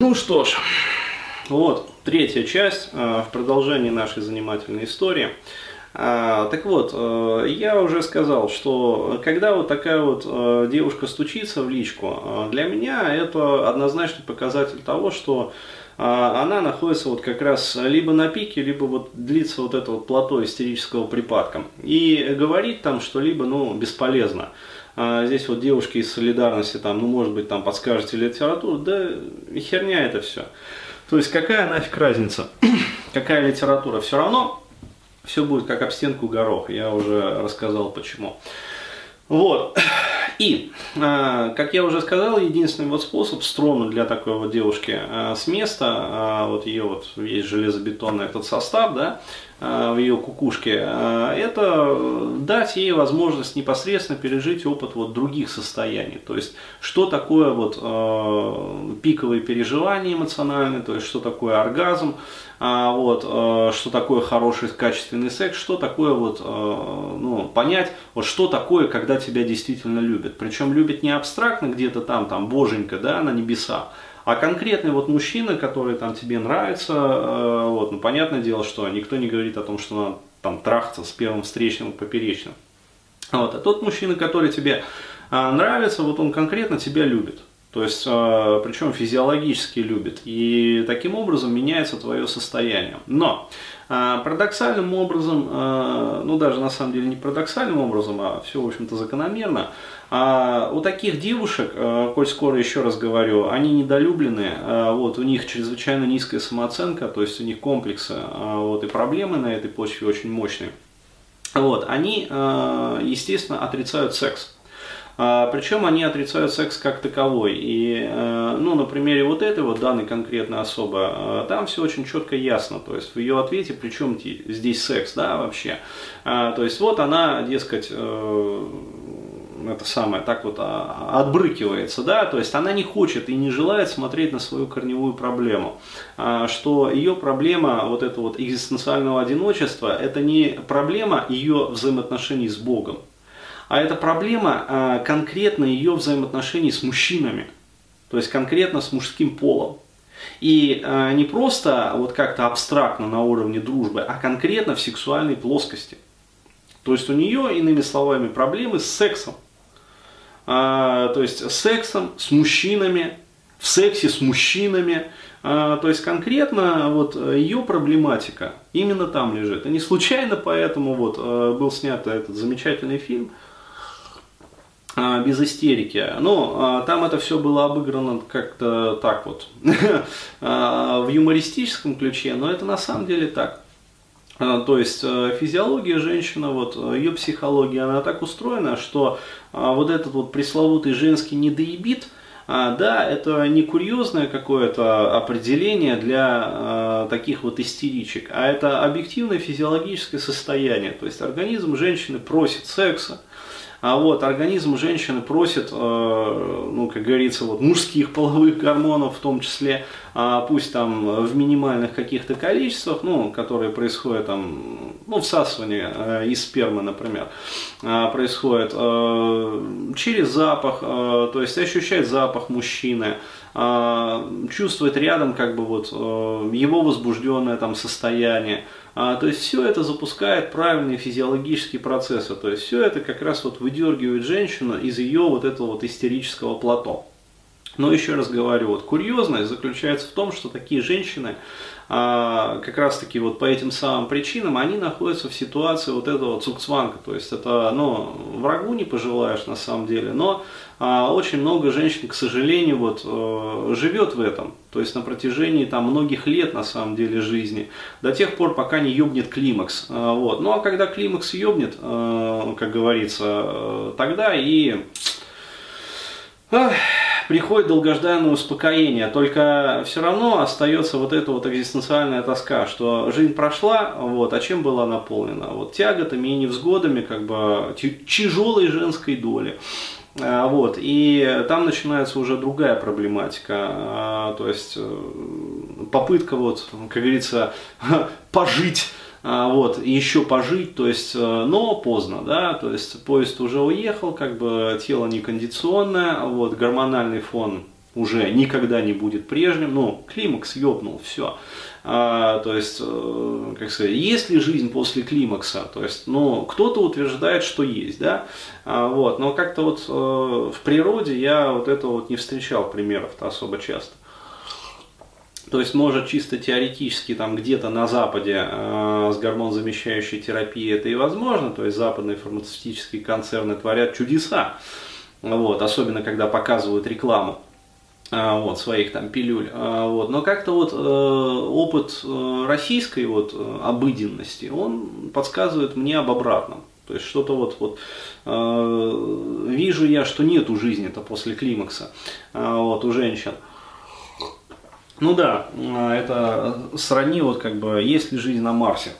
Ну что ж, вот третья часть э, в продолжении нашей занимательной истории. А, так вот, э, я уже сказал, что когда вот такая вот э, девушка стучится в личку, для меня это однозначный показатель того, что она находится вот как раз либо на пике, либо вот длится вот это вот плато истерического припадка. И говорить там что-либо, ну, бесполезно. А здесь вот девушки из солидарности, там, ну, может быть, там подскажете литературу, да херня это все. То есть какая нафиг разница, какая литература, все равно все будет как об стенку горох, я уже рассказал почему. Вот. И, э, как я уже сказал, единственный вот способ стронуть для такой вот девушки э, с места, вот ее вот есть железобетонный этот состав, да, в ее кукушке, э, это дать ей возможность непосредственно пережить опыт вот других состояний. То есть, что такое вот э, пиковые переживания эмоциональные, то есть, что такое оргазм, вот, что такое хороший качественный секс, что такое вот, ну, понять, вот что такое, когда тебя действительно любят. Причем любят не абстрактно где-то там, там, боженька, да, на небеса, а конкретный вот мужчина, который там тебе нравится, э, вот, ну, понятное дело, что никто не говорит о том, что надо там трахаться с первым встречным поперечным. Вот, а тот мужчина, который тебе э, нравится, вот он конкретно тебя любит. То есть, э, причем физиологически любит. И таким образом меняется твое состояние. Но парадоксальным образом, ну даже на самом деле не парадоксальным образом, а все, в общем-то, закономерно, а у таких девушек, коль скоро еще раз говорю, они недолюблены, вот, у них чрезвычайно низкая самооценка, то есть у них комплексы вот, и проблемы на этой почве очень мощные. Вот, они, естественно, отрицают секс. Причем они отрицают секс как таковой. И, ну, на примере вот этой вот данной конкретной особы, там все очень четко ясно. То есть в ее ответе, причем здесь секс, да, вообще. То есть вот она, дескать, это самое, так вот а, отбрыкивается, да, то есть она не хочет и не желает смотреть на свою корневую проблему, а, что ее проблема вот это вот экзистенциального одиночества, это не проблема ее взаимоотношений с Богом, а это проблема а, конкретно ее взаимоотношений с мужчинами, то есть конкретно с мужским полом. И не просто вот как-то абстрактно на уровне дружбы, а конкретно в сексуальной плоскости. То есть у нее, иными словами, проблемы с сексом а, то есть сексом с мужчинами, в сексе с мужчинами. А, то есть конкретно вот ее проблематика именно там лежит. И не случайно поэтому вот а, был снят этот замечательный фильм а, без истерики. Но а, там это все было обыграно как-то так вот а, в юмористическом ключе, но это на самом деле так. А, то есть э, физиология женщины, вот ее психология, она так устроена, что а, вот этот вот пресловутый женский недоебит, а, да, это не курьезное какое-то определение для таких вот истеричек, а это объективное физиологическое состояние. То есть организм женщины просит секса, а вот организм женщины просит, э, ну, как говорится, вот мужских половых гормонов в том числе, а пусть там в минимальных каких-то количествах, ну, которые происходят там, ну, всасывание э, из спермы, например, э, происходит через запах, то есть ощущать запах мужчины, чувствовать рядом как бы вот его возбужденное там состояние, а, то есть все это запускает правильные физиологические процессы. То есть все это как раз вот выдергивает женщину из ее вот этого вот истерического плато. Но еще раз говорю, вот курьезность заключается в том, что такие женщины, а, как раз таки вот по этим самым причинам, они находятся в ситуации вот этого цукцванка, то есть это, ну, врагу не пожелаешь на самом деле, но а, очень много женщин, к сожалению, вот э, живет в этом, то есть на протяжении там многих лет на самом деле жизни, до тех пор, пока не ёбнет климакс, а, вот, ну а когда климакс ёбнет, э, как говорится, э, тогда и... Ах, приходит долгожданное успокоение, только все равно остается вот эта вот экзистенциальная тоска, что жизнь прошла, вот, а чем была наполнена? Вот тяготами и невзгодами, как бы тяжелой женской доли. А, вот, и там начинается уже другая проблематика, а, то есть э, попытка, вот, как говорится, пожить вот, и еще пожить, то есть, э, но поздно, да, то есть поезд уже уехал, как бы тело некондиционное, вот, гормональный фон уже никогда не будет прежним, ну, климакс ёбнул, все. А, то есть, э, как сказать, есть ли жизнь после климакса? То есть, ну, кто-то утверждает, что есть, да, а, вот, но как-то вот э, в природе я вот это вот не встречал примеров-то особо часто. То есть, может, чисто теоретически там где-то на Западе э, с гормонзамещающей терапией это и возможно, то есть западные фармацевтические концерны творят чудеса, вот, особенно когда показывают рекламу э, вот, своих там пилюль. Э, вот. Но как-то вот э, опыт э, российской вот, э, обыденности, он подсказывает мне об обратном. То есть что-то вот, вот э, вижу я, что нету жизни-то после климакса э, вот, у женщин. Ну да, а, это сродни вот как бы, есть ли жизнь на Марсе.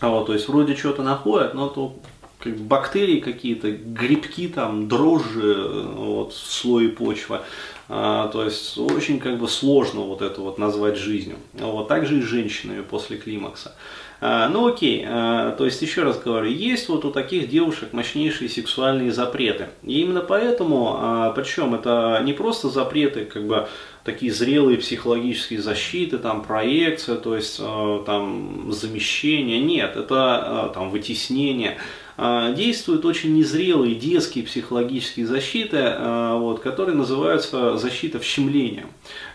А вот, то есть вроде что-то находят, но то как бы бактерии какие-то, грибки там, дрожжи вот, в слое почвы. А, то есть очень как бы сложно вот это вот назвать жизнью. Вот также и с женщинами после климакса. А, ну окей, а, то есть еще раз говорю, есть вот у таких девушек мощнейшие сексуальные запреты. И именно поэтому, а, причем это не просто запреты, как бы такие зрелые психологические защиты, там проекция, то есть там замещение, нет, это там вытеснение действуют очень незрелые детские психологические защиты, вот, которые называются защита вщемлением.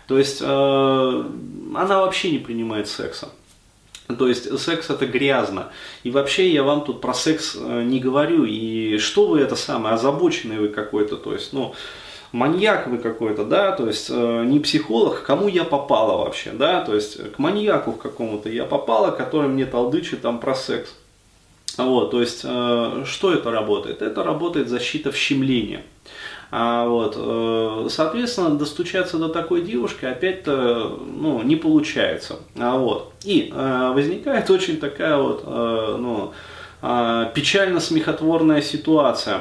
То есть она вообще не принимает секса. То есть секс это грязно. И вообще я вам тут про секс э, не говорю. И что вы это самое, озабоченный вы какой-то, то есть, ну, маньяк вы какой-то, да, то есть э, не психолог, кому я попала вообще, да, то есть к маньяку к какому-то я попала, который мне толдычит там про секс. Вот, то есть, э, что это работает? Это работает защита вщемления. А, вот, э, соответственно, достучаться до такой девушки опять-то ну, не получается. А, вот. И э, возникает очень такая вот э, ну, печально-смехотворная ситуация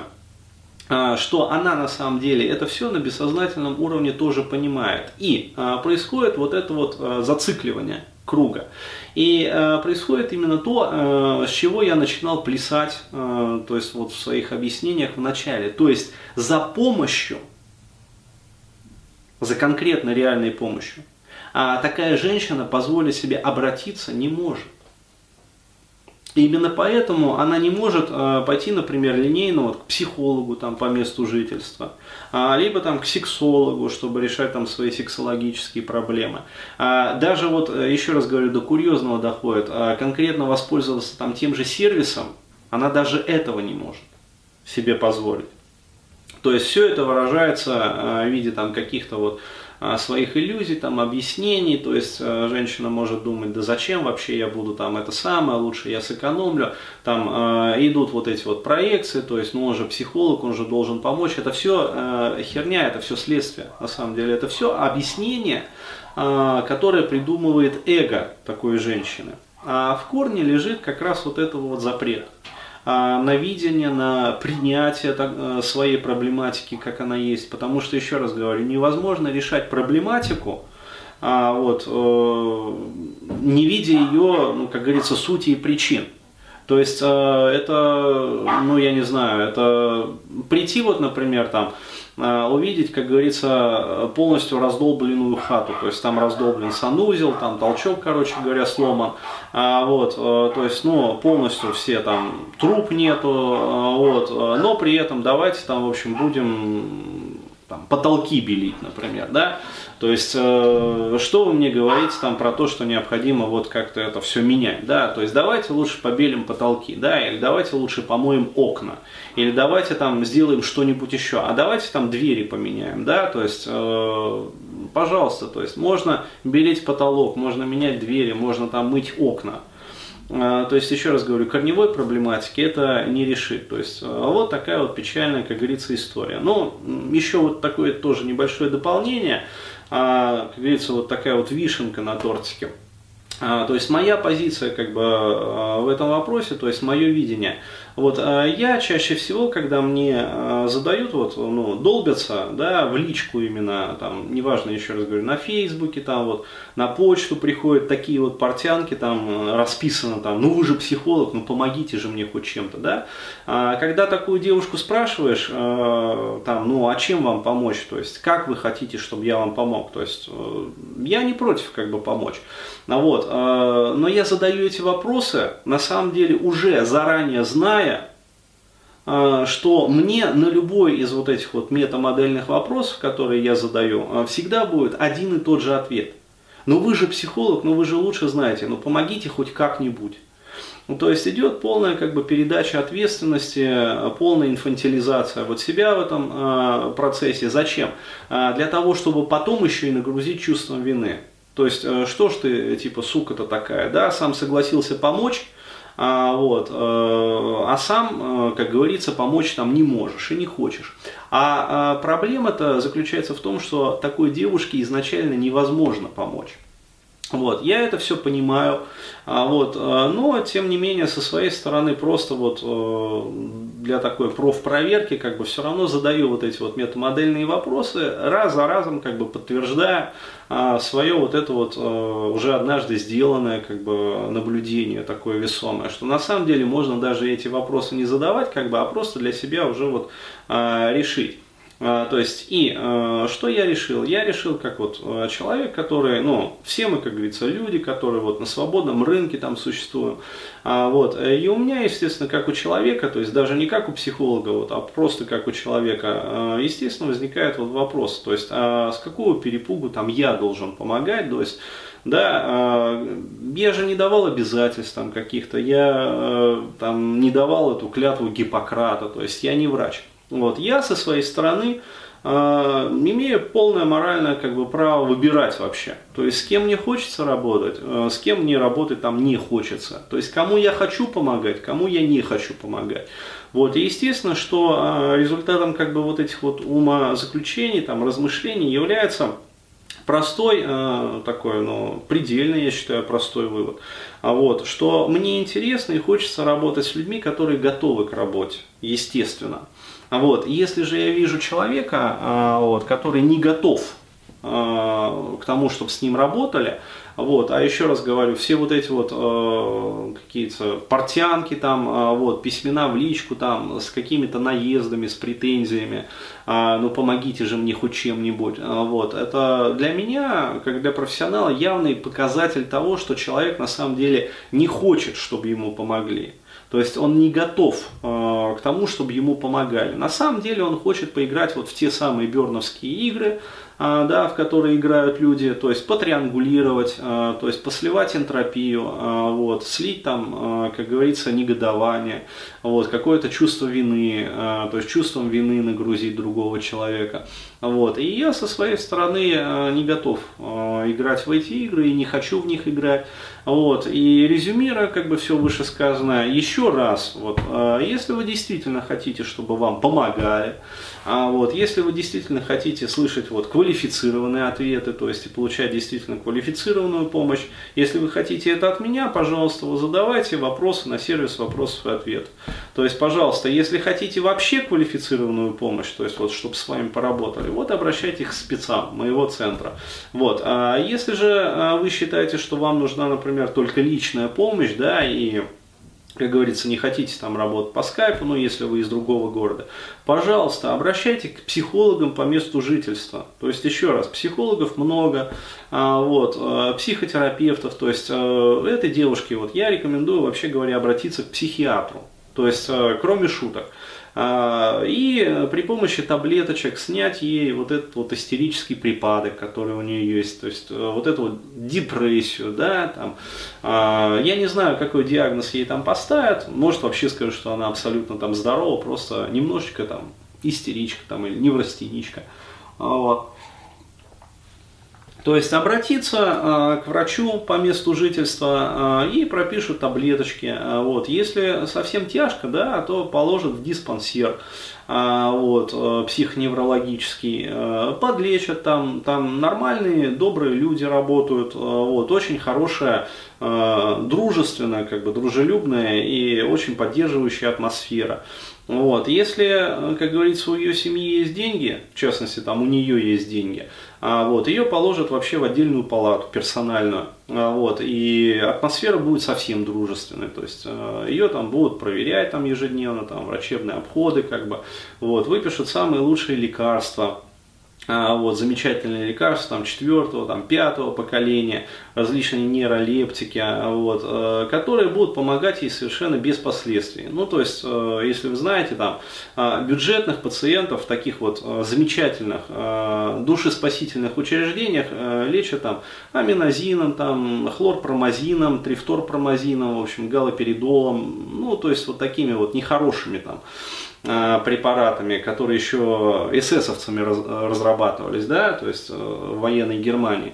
что она на самом деле это все на бессознательном уровне тоже понимает. И происходит вот это вот зацикливание круга. И э, происходит именно то, э, с чего я начинал плясать, э, то есть вот в своих объяснениях в начале. То есть за помощью, за конкретно реальной помощью, а такая женщина позволить себе обратиться не может. И именно поэтому она не может э, пойти, например, линейно вот, к психологу там, по месту жительства, а, либо там, к сексологу, чтобы решать там, свои сексологические проблемы. А, даже вот, э, еще раз говорю, до курьезного доходит, а, конкретно воспользоваться там, тем же сервисом, она даже этого не может себе позволить. То есть все это выражается в виде там, каких-то вот своих иллюзий, там, объяснений, то есть э, женщина может думать, да зачем вообще я буду там это самое, лучше я сэкономлю, там э, идут вот эти вот проекции, то есть, ну он же психолог, он же должен помочь, это все э, херня, это все следствие, на самом деле, это все объяснение, которое придумывает эго такой женщины. А в корне лежит как раз вот этого вот запрет. А, на видение, на принятие э, своей проблематики, как она есть. Потому что, еще раз говорю, невозможно решать проблематику, а, вот, э, не видя ее, ну, как говорится, сути и причин. То есть э, это, ну я не знаю, это прийти вот, например, там, увидеть, как говорится, полностью раздолбленную хату. То есть там раздолблен санузел, там толчок, короче говоря, сломан. А, вот, э, то есть, ну, полностью все там, труп нету, э, вот, но при этом давайте там, в общем, будем там, потолки белить, например, да, то есть, э, что вы мне говорите там про то, что необходимо вот как-то это все менять, да, то есть давайте лучше побелим потолки, да, или давайте лучше помоем окна, или давайте там сделаем что-нибудь еще, а давайте там двери поменяем, да, то есть, э, пожалуйста, то есть можно белить потолок, можно менять двери, можно там мыть окна, то есть, еще раз говорю, корневой проблематики это не решит. То есть, э, вот такая вот печальная, как говорится, история. Но еще вот такое тоже небольшое дополнение а, как говорится, вот такая вот вишенка на тортике. А, то есть моя позиция как бы а, в этом вопросе, то есть мое видение. Вот, а я чаще всего, когда мне а, задают, вот, ну, долбятся, да, в личку именно, там, неважно, еще раз говорю, на Фейсбуке, там, вот, на почту приходят такие вот портянки, там, расписано, там, ну, вы же психолог, ну, помогите же мне хоть чем-то, да. А, когда такую девушку спрашиваешь, а, там, ну, а чем вам помочь, то есть, как вы хотите, чтобы я вам помог, то есть, э, я не против, как бы, помочь. А вот, но я задаю эти вопросы, на самом деле, уже заранее зная, э, что мне на любой из вот этих вот метамодельных вопросов, которые я задаю, э, всегда будет один и тот же ответ. Ну вы же психолог, ну вы же лучше знаете, ну помогите хоть как-нибудь. Ну, то есть идет полная как бы передача ответственности, полная инфантилизация вот себя в этом э, процессе. Зачем? Э, для того, чтобы потом еще и нагрузить чувством вины. То есть, э, что ж ты, типа, сука-то такая, да, сам согласился помочь, а, вот, э, а сам, э, как говорится, помочь там не можешь и не хочешь. А, а проблема-то заключается в том, что такой девушке изначально невозможно помочь. Вот, я это все понимаю, а, вот, а, но тем не менее со своей стороны просто вот э, для такой профпроверки как бы все равно задаю вот эти вот метамодельные вопросы, раз за разом как бы подтверждая а, свое вот это вот э, уже однажды сделанное как бы наблюдение такое весомое, что на самом деле можно даже эти вопросы не задавать как бы, а просто для себя уже вот решить. А, то есть, и а, что я решил? Я решил, как вот а, человек, который, ну, все мы, как говорится, люди, которые вот на свободном рынке там существуем. Вот, и у меня, естественно, как у человека, то есть даже не как у психолога, вот, а просто как у человека, естественно, возникает вот вопрос, то есть, а с какого перепугу там я должен помогать, то есть, да, я же не давал обязательств там каких-то, я там не давал эту клятву Гиппократа, то есть я не врач. Вот. Я со своей стороны э, имею полное моральное как бы, право выбирать вообще. То есть с кем мне хочется работать, э, с кем мне работать там не хочется. То есть кому я хочу помогать, кому я не хочу помогать. Вот. И естественно, что э, результатом как бы, вот этих вот умозаключений, там, размышлений является простой э, такой, ну, предельный, я считаю, простой вывод. А вот, что мне интересно и хочется работать с людьми, которые готовы к работе, естественно. Вот. Если же я вижу человека, а, вот, который не готов а, к тому, чтобы с ним работали, вот, а еще раз говорю, все вот эти вот э, какие-то портянки там, э, вот, письмена в личку там с какими-то наездами, с претензиями, э, ну помогите же мне хоть чем-нибудь, э, вот, это для меня, как для профессионала, явный показатель того, что человек на самом деле не хочет, чтобы ему помогли. То есть он не готов э, к тому, чтобы ему помогали. На самом деле он хочет поиграть вот в те самые берновские игры, э, да, в которые играют люди, то есть потриангулировать, э, то есть посливать энтропию, э, вот, слить там, э, как говорится, негодование, вот, какое-то чувство вины, э, то есть чувством вины нагрузить другого человека. Вот. И я со своей стороны э, не готов э, играть в эти игры и не хочу в них играть. Вот. И резюмируя как бы все вышесказанное, еще раз, вот, э, если вы действительно хотите, чтобы вам помогали, а вот, если вы действительно хотите слышать вот, квалифицированные ответы, то есть получать действительно квалифицированную помощь, если вы хотите это от меня, пожалуйста, вы задавайте вопросы на сервис вопросов и ответов. То есть, пожалуйста, если хотите вообще квалифицированную помощь, то есть вот, чтобы с вами поработали, вот обращайтесь к спецам моего центра. Вот. А если же а, вы считаете, что вам нужна, например, только личная помощь, да, и как говорится, не хотите там работать по скайпу, но если вы из другого города, пожалуйста, обращайтесь к психологам по месту жительства. То есть, еще раз, психологов много, а, вот, а, психотерапевтов, то есть, этой девушке, вот, я рекомендую, вообще говоря, обратиться к психиатру. То есть, кроме шуток. А, и при помощи таблеточек снять ей вот этот вот истерический припадок, который у нее есть, то есть э, вот эту вот депрессию, да, там, а, я не знаю, какой диагноз ей там поставят, может вообще скажут, что она абсолютно там здорова, просто немножечко там истеричка там или неврастеничка, вот. То есть обратиться к врачу по месту жительства и пропишут таблеточки. Вот. Если совсем тяжко, да, то положат в диспансер. А, вот, э, психоневрологический, э, подлечат там, там нормальные, добрые люди работают, э, вот, очень хорошая, дружественная, как бы дружелюбная и очень поддерживающая атмосфера. Вот. Если, как говорится, у ее семьи есть деньги, в частности, там у нее есть деньги, а, вот, ее положат вообще в отдельную палату персональную. А, вот, и атмосфера будет совсем дружественной. То есть а, ее там будут проверять там, ежедневно, там, врачебные обходы, как бы, вот, выпишут самые лучшие лекарства вот, замечательные лекарства там, четвертого, там, пятого поколения, различные нейролептики, а, вот, э, которые будут помогать ей совершенно без последствий. Ну, то есть, э, если вы знаете, там, а, бюджетных пациентов в таких вот э, замечательных душеспасительных учреждениях лечат там аминозином, там, хлорпромазином, трифторпромазином, в общем, галоперидолом, ну, то есть, вот такими вот нехорошими там препаратами, которые еще эсэсовцами разрабатывались, да, то есть э, в военной Германии.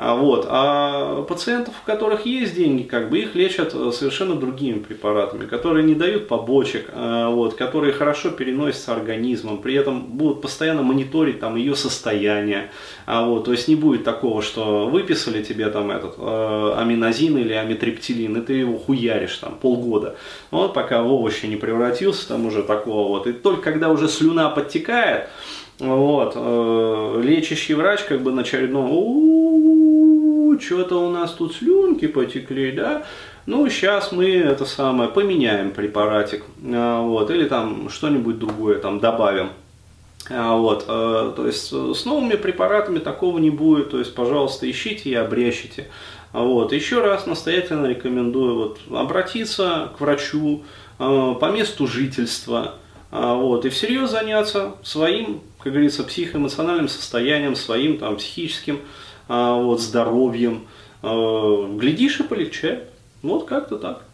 А, вот. А пациентов, у которых есть деньги, как бы их лечат э, совершенно другими препаратами, которые не дают побочек, э, вот, которые хорошо переносятся организмом, при этом будут постоянно мониторить там, ее состояние. А, вот, то есть не будет такого, что выписали тебе там этот э, аминозин или амитриптилин, и ты его хуяришь там полгода. Вот пока в овощи не превратился, там уже такого вот. И только когда уже слюна подтекает, вот, э, лечащий врач как бы на очередном что-то у нас тут слюнки потекли, да, ну, сейчас мы это самое поменяем препаратик, а, вот, или там что-нибудь другое там добавим. А, вот, э, то есть с новыми препаратами такого не будет, то есть, пожалуйста, ищите и обрящите. А, вот, еще раз настоятельно рекомендую вот, обратиться к врачу э, по месту жительства, вот, и всерьез заняться своим, как говорится, психоэмоциональным состоянием, своим там, психическим а, вот, здоровьем. А, глядишь и полегчает. Вот как-то так.